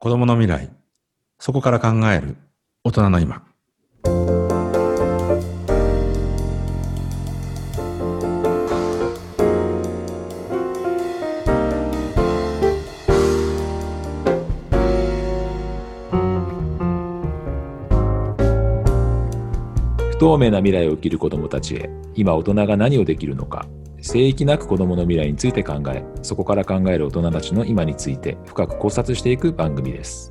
子供の未来、そこから考える大人の今。不透明な未来を生きる子どもたちへ今大人が何をできるのか聖域なく子どもの未来について考えそこから考える大人たちの今について深く考察していく番組です。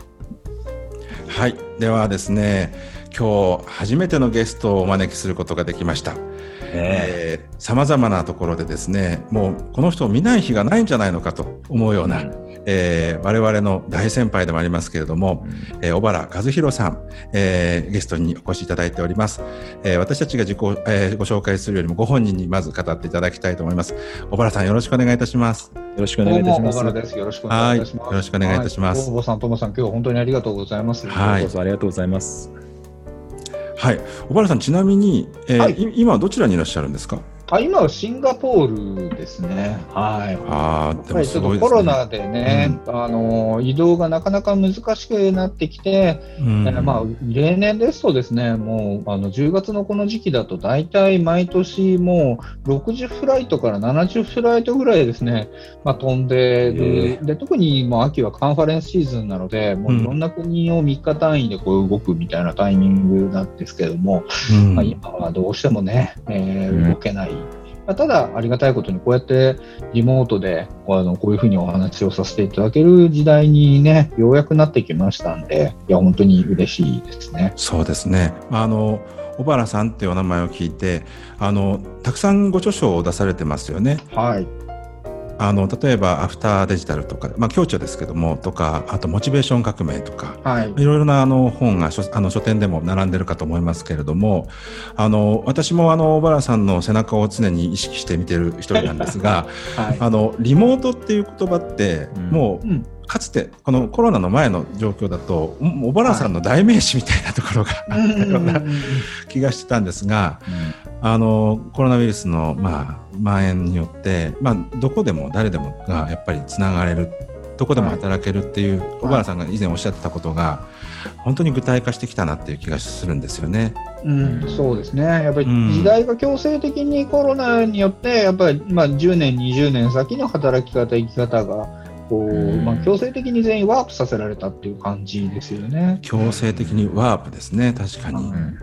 はい。ではですね今日初めてのゲストをお招きすることができました。さまざまなところでですねもうこの人を見ない日がないんじゃないのかと思うような、うんえー、我々の大先輩でもありますけれども、えー、小原和弘さん、えー、ゲストにお越しいただいております。えー、私たちが自己、えー、ご紹介するよりもご本人にまず語っていただきたいと思います。小原さんよろしくお願いいたします。よろしくお願いいたします。よろしくお願いいたします。よろしくお願いいたします。小、は、さん、ともさん、今日は本当にありがとうございます。はい、どうぞありがとうございます。はい、小原さん、ちなみに、えー、はい、今どちらにいらっしゃるんですか？あ今はシンガポールですね。はい。ああ、でもすごい、ね、コロナでね、うん、あの移動がなかなか難しくなってきて、うん、えー、まあ例年ですとですね、もうあの10月のこの時期だと大体毎年もう60フライトから70フライトぐらいですね、まあ飛んでる。で特にもう秋はカンファレンスシーズンなので、もういろんな国を3日単位でこう動くみたいなタイミングなんですけども、うん、まあ、今はどうしてもね、えー、動けない。まあ、ただ、ありがたいことに、こうやってリモートであのこういうふうにお話をさせていただける時代にね、ようやくなってきましたんで、いや、本当に嬉しいですね。そうですね。あの小原さんっていうお名前を聞いてあのたくさんご著書を出されてますよね。はい、あの例えばアフターデジタルとか、まあ、強調ですけどもとかあとモチベーション革命とか、はい、いろいろなあの本が書あの書店でも並んでるかと思いますけれどもあの私もあの小原さんの背中を常に意識して見てる一人なんですが、はい、あのリモートっていう言葉ってもう、うんかつてこのコロナの前の状況だと小原さんの代名詞みたいなところがあったような気がしてたんですが、あのコロナウイルスの、まあ、蔓延によって、まあ、どこでも誰でもがやっぱりつながれるどこでも働けるっていう、小原さんが以前おっしゃってたことが本当に具体化してきたなっていう気がするんですよね。うん、そうですね。やっぱり時代が強制的にコロナによってやっぱり、まあ、10年20年先の働き方生き方がこう、まあ、強制的に全員ワープさせられたっていう感じですよね。強制的にワープですね。確かに。うん。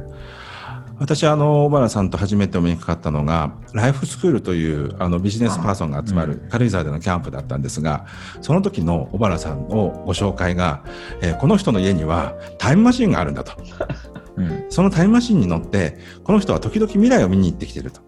私あの小原さんと初めてお目にかかったのがライフスクールというあのビジネスパーソンが集まる軽井沢でのキャンプだったんですがその時の小原さんのご紹介が、えー、この人の家にはタイムマシンがあるんだと、うん、そのタイムマシンに乗ってこの人は時々未来を見に行ってきてると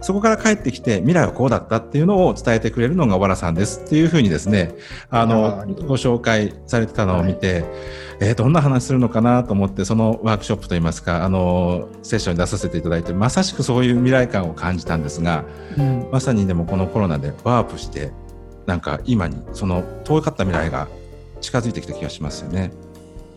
そこから帰ってきて未来はこうだったっていうのを伝えてくれるのが小原さんですっていうふうにですねあのご紹介されてたのを見て、はい。えー、どんな話するのかなと思ってそのワークショップといいますかあのセッションに出させていただいてまさしくそういう未来感を感じたんですが、うん、まさにでもこのコロナでワープしてなんか今にその遠かった未来が近づいてきた気がしますよね。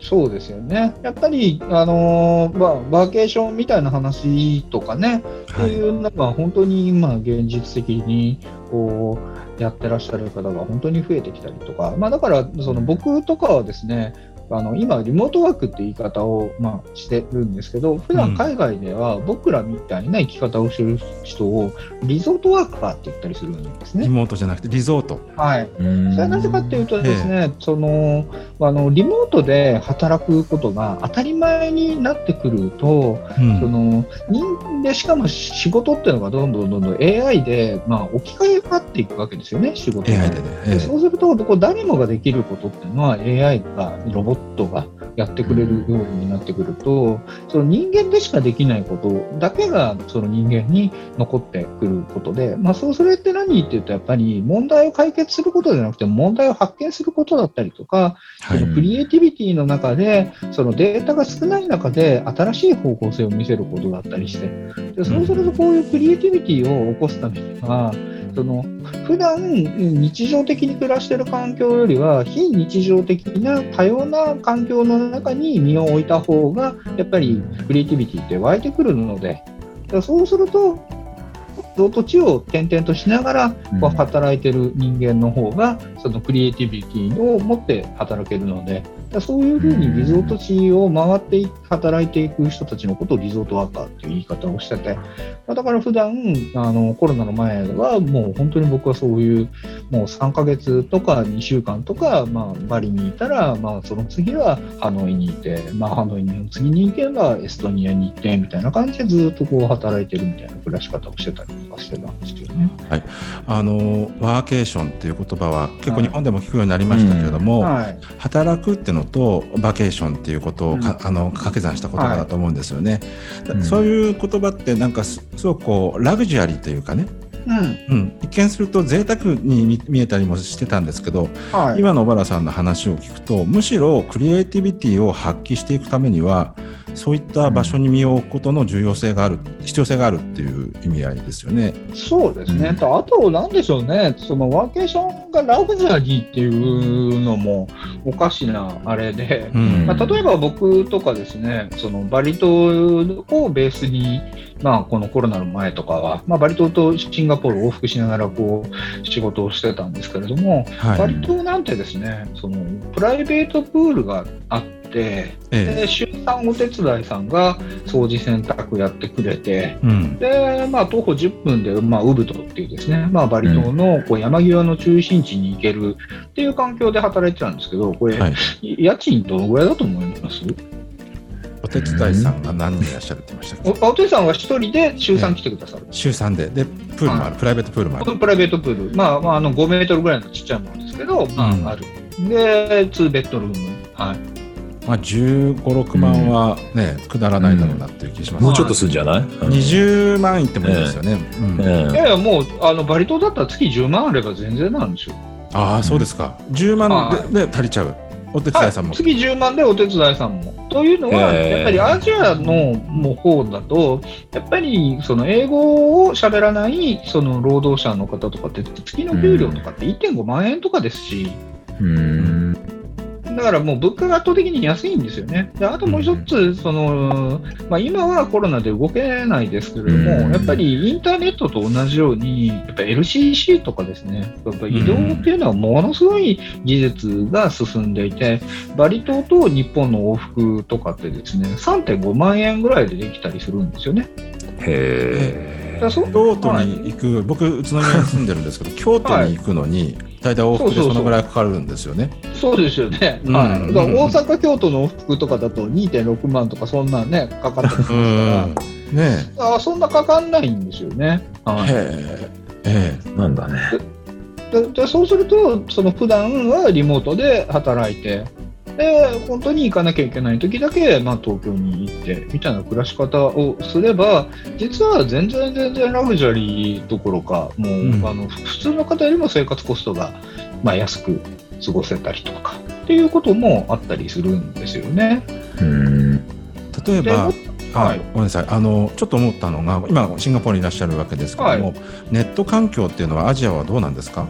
そうですよね。やっぱり、あのー、まあ、バーケーションみたいな話とかね、はい、そういうのが本当に今現実的にこうやってらっしゃる方が本当に増えてきたりとか、まあ、だからその僕とかはですね、あの今、リモートワークって言い方を、まあ、してるんですけど、普段海外では僕らみたいな生き方をしてる人をリゾートワーカーって言ったりするんですね。リモートじゃなくてリゾート。はい。それはなぜかっていうとですね、そのあのリモートで働くことが当たり前になってくると、うん、その人でしかも仕事っていうのがどんどんどんどん AI で、まあ、置き換えがっていくわけですよね、仕事 AI でね、そうすると、こ誰もができることっていうのは AI がロボットがやってくれるようになってくると、その人間でしかできないことだけがその人間に残ってくることで、まあ、そうそれって何っていうとやっぱり問題を解決することじゃなくて問題を発見することだったりとか、はい、そのクリエイティビティの中でそのデータが少ない中で新しい方向性を見せることだったりしてでそうするとこういうクリエイティビティを起こすためにはその普段日常的に暮らしている環境よりは非日常的な多様な環境の中に身を置いた方がやっぱりクリエイティビティって湧いてくるのでそうするとゾート地を転々としながら働いてる人間の方が、そのクリエイティビティを持って働けるので、そういうふうにリゾート地を回って働いていく人たちのことをリゾートワーカーっていう言い方をしてて、だから普段あのコロナの前はもう本当に僕はそういうもう3ヶ月とか2週間とか、まあ、バリにいたら、まあ、その次はハノイにいて、まあ、ハノイの次に行けばエストニアに行ってみたいな感じでずっとこう働いてるみたいな暮らし方をしてたり。とかしてたんですけどね。はい、あのワーケーションっていう言葉は結構日本でも聞くようになりましたけれども、はい、働くっていうのとバケーションっていうことをか、うん、あの掛け算した言葉だと思うんですよね。はい、そういう言葉ってなんかすごくこうラグジュアリーというかね。うん。うん、一見すると贅沢に見えたりもしてたんですけど、はい、今の小原さんの話を聞くとむしろクリエイティビティを発揮していくためにはそういった場所に身を置くことの重要性がある、うん、必要性があるっていう意味合いですよね。そうですね、うん、あと、なんでしょうね、そのワーケーションがラグジュアリーっていうのもおかしなあれで、うん、まあ、例えば僕とかですね、そのバリ島をベースに、まあ、このコロナの前とかは、まあ、バリ島とシンガポール往復しながらこう仕事をしてたんですけれども、はい、バリ島なんてですね、そのプライベートプールがあって、ええ、で週3お手伝いさんが掃除洗濯やってくれて、うん、でまあ、徒歩10分で、まあ、ウブドっていうですね、まあ、バリ島のこう山際の中心地に行けるっていう環境で働いてたんですけど、これ、はい、家賃どのぐらいだと思います？お手伝いさんが何人いらっしゃるって言いましたおお手伝いさんは一人で週3来てくださる、週3で。でプールもある、プライベートプールもある。プライベートプール。まあ、まあ、あの5メートルぐらいのちっちゃいものですけど、まあ、うん、ある。で2ベッドルーム。はいまあ、15、6万はね、くだらないだろうなっていう気します、もうちょっとするんじゃない、うん、?20 万いってもいいですよね。いやいや、もうあのバリ島だったら月10万あれば全然なんですよ。ああ、そうですか。10万で,、で足りちゃう。お手伝いさんも、はい、月10万でお手伝いさんも。というのは、やっぱりアジアのも方だと、やっぱりその英語を喋らないその労働者の方とかって、月の給料とかって1.5万円とかですし。うんだからもう物価が圧倒的に安いんですよね。であともう一つ、そのまあ、今はコロナで動けないですけれども、やっぱりインターネットと同じように、やっぱ LCC とかですね、やっぱ移動っていうのはものすごい技術が進んでいて、バリ島と日本の往復とかってですね、3.5万円ぐらいでできたりするんですよね。へー京都に行く、僕、宇都宮に住んでるんですけど、京都に行くのに、大体往復でそのぐらいかかるんですよね。そうですよね。うん、はい。だから大阪、京都の往復とかだと2.6万とか、そんなね、かかってますから。ねあそんなかかんないんですよね。はい、へえ。なんだね。ででそうすると、その普段はリモートで働いて、で本当に行かなきゃいけない時だけ、まあ、東京に行ってみたいな暮らし方をすれば実は全然全然ラグジュアリーどころかもう、うん、あの普通の方よりも生活コストが、まあ、安く過ごせたりとかっていうこともあったりするんですよね。うん。例えばはい、ごめんなさい。あのちょっと思ったのが今シンガポールにいらっしゃるわけですけども、はい、ネット環境っていうのはアジアはどうなんですか？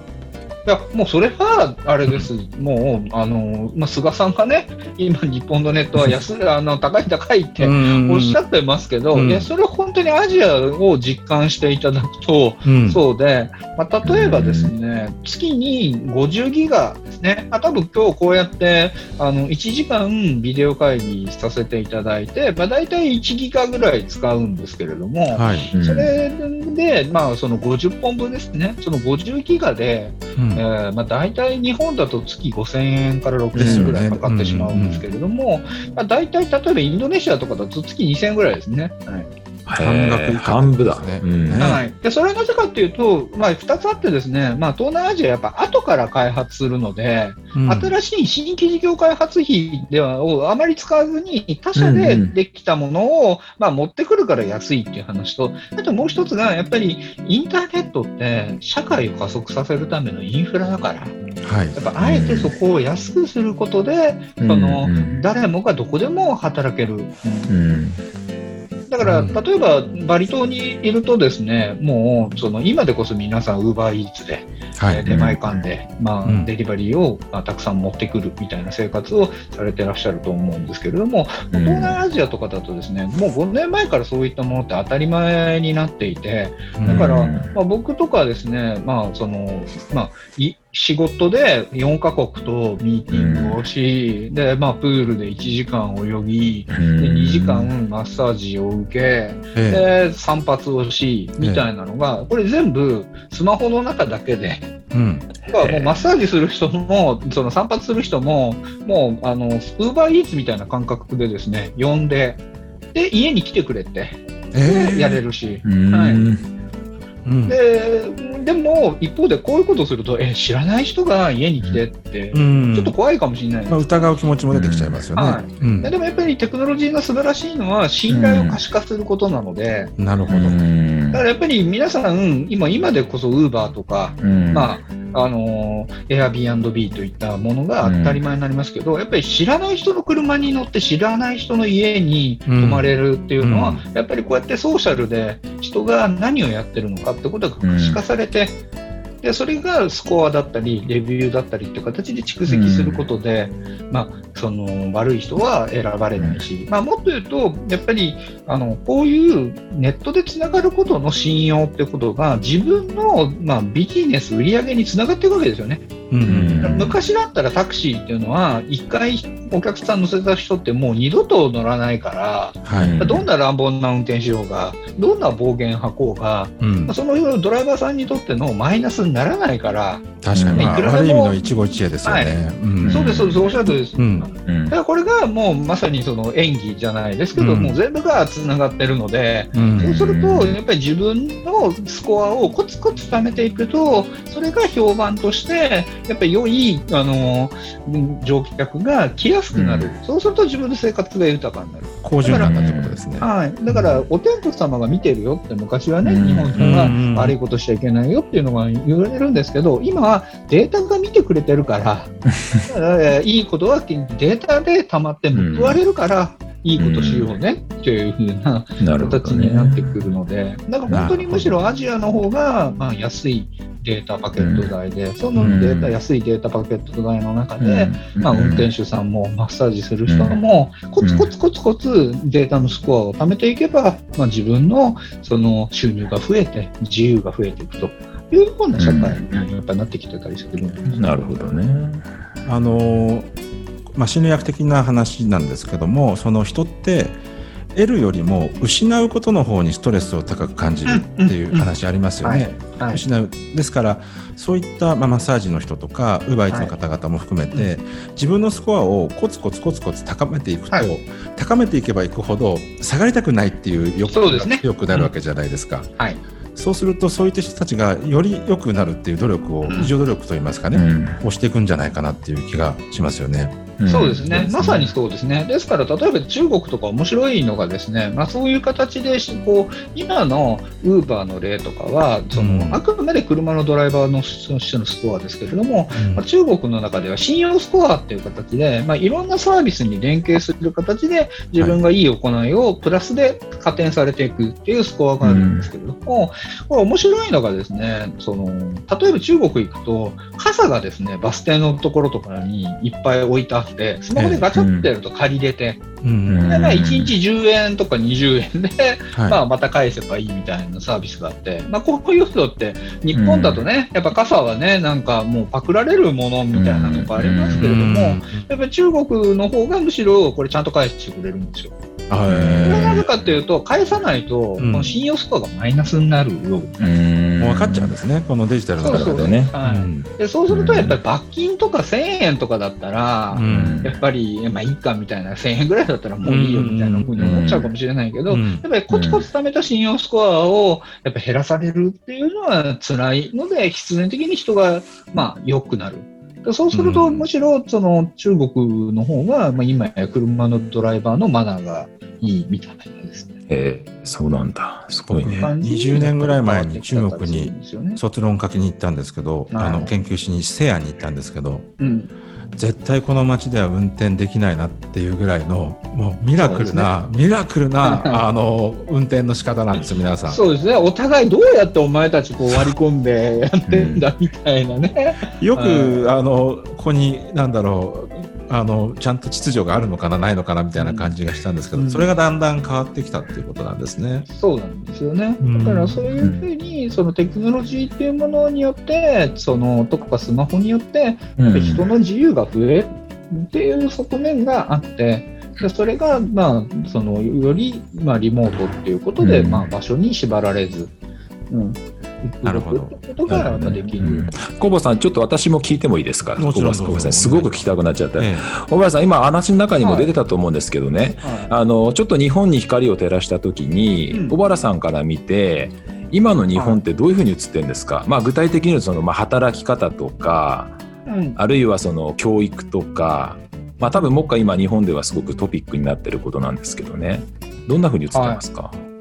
いや、もうそれは、あれです。もう、あの、まあ、菅さんがね、今、日本のネットは安い、あの、高い高いっておっしゃってますけど、いや、それは本当にアジアを実感していただくと、うん、そうで、まあ、例えばですね、月に50ギガですね、あ多分今日こうやって、あの、1時間ビデオ会議させていただいて、まあ、大体1ギガぐらい使うんですけれども、はい。うん、それで、まあ、その50本分ですね、その50ギガで、うんえーまあ、大体日本だと月5000円から6000円ぐらいかかってしまうんですけれども、まあ、大体例えばインドネシアとかだと月2000円ぐらいですね。はい半額半分だね、うん。はい、でそれはなぜかというと、まあ、2つあってですね、まあ、東南アジアやっぱ後から開発するので、うん、新しい新規事業開発費ではをあまり使わずに他社でできたものを、うんうん、まあ、持ってくるから安いっていう話とあともう一つがやっぱりインターネットって社会を加速させるためのインフラだから。はい、やっぱあえてそこを安くすることで、うん、その誰もがどこでも働ける。うんだから、例えばバリ島にいるとですね、もうその今でこそ皆さん、ウーバーイーツで、はい、出前館で、まあ、うん、デリバリーを、まあ、たくさん持ってくるみたいな生活をされてらっしゃると思うんですけれども、うん、東南アジアとかだとですね、もう5年前からそういったものって当たり前になっていて、だから、まあ、僕とかはですね、まあそのまあ、い仕事で4カ国とミーティングをし、うん、で、まあ、プールで1時間泳ぎ、うん、で2時間マッサージを受け、えで散髪をしみたいなのが、これ全部スマホの中だけで。うん、もうマッサージする人もその散髪する人ももうあのウーバーイーツみたいな感覚でですね呼んでで家に来てくれて、えー、やれるし、はいででも一方でこういうことをするとえ知らない人が家に来てって、ちょっと怖いかもしれない、まあ、疑う気持ちも出てきちゃいますよね、でもやっぱりテクノロジーが素晴らしいのは信頼を可視化することなので、なるほど。だからやっぱり皆さん今今でこそウーバーとか、まああの、Airbnb といったものが当たり前になりますけど、うん、やっぱり知らない人の車に乗って知らない人の家に泊まれるっていうのは、うん、やっぱりこうやってソーシャルで人が何をやってるのかってことが可視化されて、でそれがスコアだったりレビューだったりっていう形で蓄積することで、うん、まあ、その悪い人は選ばれないし、まあ、もっと言うとやっぱりあのこういうネットでつながることの信用ってことが自分の、まあ、ビジネス売り上げにつながっていくわけですよね。うん、昔だったらタクシーっていうのは1回お客さん乗せた人ってもう二度と乗らないから、はい、どんな乱暴な運転しようがどんな暴言吐こうが、うん、そのドライバーさんにとってのマイナスにならないから確かに、まあ、ある意味の一期一会ですよね、はい。うん、そうですそうです。おっしゃるとです、うん、だからこれがもうまさにその演技じゃないですけど、もう全部がつながってるので、そうするとやっぱり自分のスコアをコツコツ貯めていくとそれが評判としてやっぱり良いあの乗客が来やすくなる、うん、そうすると自分の生活が豊かになる。好循環だってことですね。はい。だから、お天道様が見てるよって昔はね、日本人が悪いことしちゃいけないよっていうのが言われるんですけど、今はデータが見てくれてるから、いいことはデータで溜まって報われるから、いいことしようねっていうふうな形になってくるので、だから本当にむしろアジアの方がまあ安いデータパケット代で、そのデータ、安いデータパケット代の中で、まあ、運転手さんもマッサージする人も、コツコツコツコツデータのスコアを貯めていけば、まあ、自分のその収入が増えて、自由が増えていくというような社会にやっぱなってきてたりするんです、なるほどね。あのまあ、心理学的な話なんですけどもその人って得るよりも失うことの方にストレスを高く感じるっていう話ありますよね。失う。ですからそういった、まあ、マッサージの人とかウーバーイーツの方々も含めて、はい、自分のスコアをコツコツコツコツ高めていくと、はい、高めていけばいくほど下がりたくないっていう欲が強くなるわけじゃないですか。うん。はいそうするとそういった人たちがより良くなるっていう努力を、自助努力といいますかね、うん、をしていくんじゃないかなっていう気がしますよね。そうですね、まさにそうですね。ですから、例えば中国とか面白いのがですね、まあ、そういう形でこう今のウーバーの例とかはその、うん、あくまで車のドライバーの人のスコアですけれども、うん、まあ、中国の中では信用スコアっていう形で、まあ、いろんなサービスに連携する形で自分がいい行いをプラスで加点されていくっていうスコアがあるんですけれども、うん、これ面白いのがですねその例えば中国行くと傘がですねバス停のところとかにいっぱい置いてあって、スマホでガチャってやると借りれて、うん、でまあ、1日10円とか20円で、はい、まあ、また返せばいいみたいなサービスがあって、まあ、こういう人って、日本だとね、やっぱ傘はね、なんかもうパクられるものみたいなのがありますけれども、やっぱり中国の方がむしろこれちゃんと返してくれるんですよ。これなぜかというと、返さないと、この信用スコアがマイナスになるよ。うん、分かっちゃうんですね、このデジタルの中でね。はい、でそうすると、やっぱり罰金とか1000円とかだったら、やっぱり、まあいいかみたいな、1000円ぐらいだったらもういいよみたいなふうに思っちゃうかもしれないけど、やっぱりコツコツ貯めた信用スコアをやっぱ減らされるっていうのは辛いので、必然的に人が、まあ、良くなる。そうすると、むしろその中国の方が、まあ、今や車のドライバーのマナーがいいみたいなですね。えー、そうなんだ。すごいね。20年ぐらい前に中国に卒論書きに行ったんですけど、あの研究しに西安に行ったんですけど、うん、絶対この街では運転できないなっていうぐらいのもうミラクルな、ね、ミラクルな あの運転の仕方なんですよ皆さん。そうですね。お互いどうやってお前たちこう割り込んでやってんだみたいなね、うん、よくあのここになんだろうあのちゃんと秩序があるのかなないのかなみたいな感じがしたんですけど、うん、それがだんだん変わってきたっていうことなんですね。そうなんですよね。だからそういうふうに、そのテクノロジーっていうものによってそのとかスマホによって人の自由が増えるっていう側面があって。でそれが、まあ、そのより、まあ、リモートっていうことで、うん、まあ、場所に縛られず、うん、なるほど。ことができる。小坊さん、ちょっと私も聞いてもいいですか？小坊さん、すごく聞きたくなっちゃった。小坊さん、今話の中にも出てたと思うんですけどね。あの、ちょっと日本に光を照らしたときに、小原さんから見て。今の日本ってどういうふうに映ってるんですか？まあ、具体的にその、まあ、働き方とか。あるいはその教育とか。まあ、多分、もっか今日本ではすごくトピックになってることなんですけどね。どんなふうに映ってますか？はい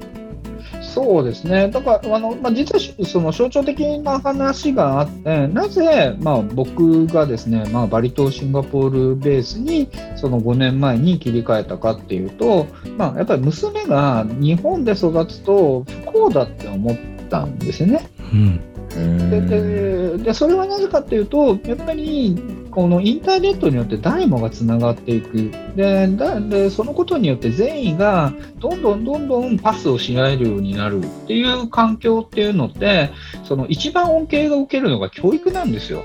そうですね、だからあの、まあ、実はその象徴的な話があって、なぜ、まあ、僕がですね、まあ、バリ島、シンガポールベースにその5年前に切り替えたかっていうと、まあ、やっぱり娘が日本で育つと不幸だって思ったんですよね。うんでででそれはなぜかというと、やっぱりこのインターネットによって誰もがつながっていくでだで、そのことによって善意がどんどんどんどんパスをし合えるようになるっていう環境っていうのって、その一番恩恵が受けるのが教育なんですよ。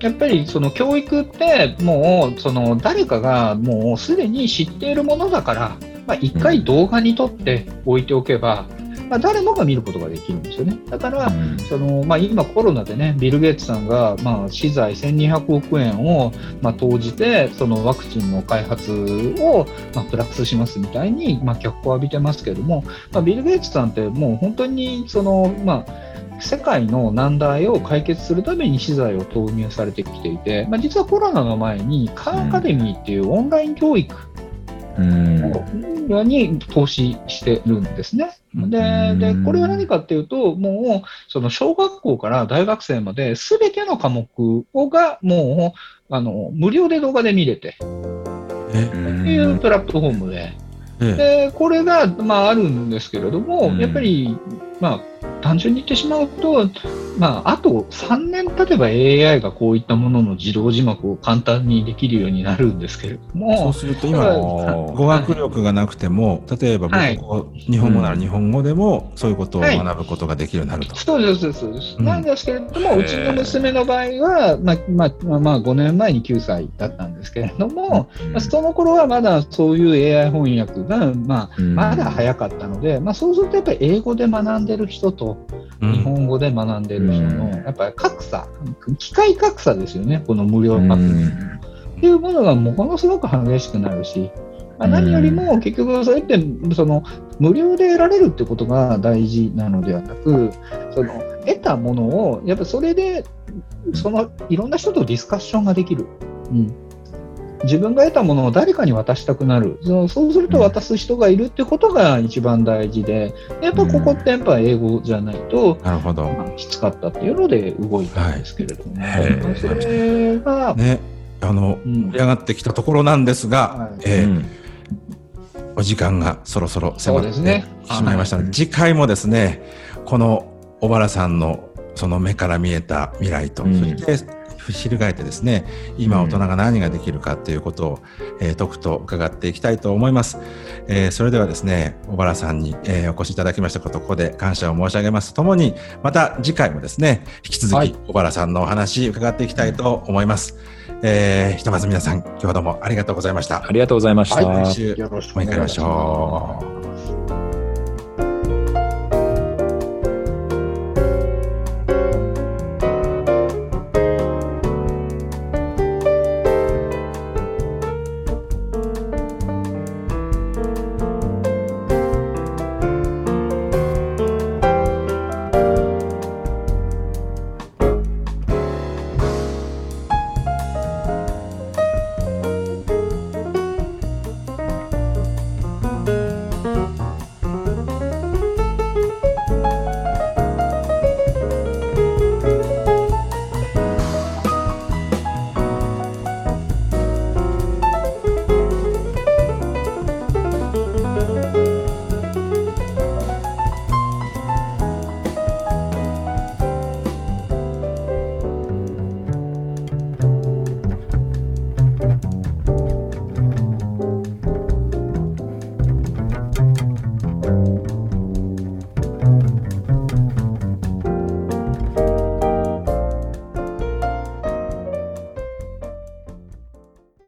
やっぱりその教育ってもうその誰かがもうすでに知っているものだから、まあ、1回動画に撮って置いておけば、まあ、誰もが見ることができるんですよね。だから、うん、そのまあ、今コロナでね、ビル・ゲイツさんが、まあ、資材1200億円を、まあ、投じて、そのワクチンの開発を、まあ、プラスしますみたいに、まあ、脚光を浴びてますけれども、まあ、ビル・ゲイツさんってもう本当に、その、まあ、世界の難題を解決するために資材を投入されてきていて、まあ、実はコロナの前にカーアカデミーっていうオンライン教育に投資してるん。ですね。ででこれは何かっていうと、もうその小学校から大学生まで、すべての科目をがもうあの無料で動画で見れて、っていうプラットフォームで。でこれが、まあ、あるんですけれども、やっぱり、まあ、単純に言ってしまうと、まあ、あと3年経てば AI がこういったものの自動字幕を簡単にできるようになるんですけれども。そうすると今、語学力がなくても、例えば僕、はい、日本語なら日本語でも、そういうことを学ぶことができるようになると。はい、そうです、そうです。なんですけれども、うちの娘の場合は、まあ、まあ、まあ、5年前に9歳だったんですけれども、うん、その頃はまだそういう AI 翻訳が、まあ、まだ早かったので、まあ、そうするとやっぱり英語で学んでる人と、日本語で学んでる人の、やっぱり格差、機械格差ですよね、この無料パック。っていうものがものすごく激しくなるし、まあ、何よりも結局それってその無料で得られるってことが大事なのではなくその得たものをやっぱそれでそのいろんな人とディスカッションができる、うん、自分が得たものを誰かに渡したくなる。そうすると渡す人がいるってことが一番大事でやっぱここってやっぱ英語じゃないと、なるほど、きつかったっていうので動いたんですけれども、ね、はい、それが、ね、あの、盛り上がってきたところなんですが、はい、えーうん。お時間がそろそろ迫ってしまいましたので、ね、次回もですねこの小原さんのその目から見えた未来と、うん、そして翻ってですね今大人が何ができるかということを、えー、とくと伺っていきたいと思います、えー、それではですね小原さんに、えー、お越しいただきましたことここで感謝を申し上げます。とともにまた次回もですね引き続き、小原さんのお話伺っていきたいと思います、えー、ひとまず皆さん今日はどうもありがとうございました。ありがとうございました、はい、来週お会いしましょう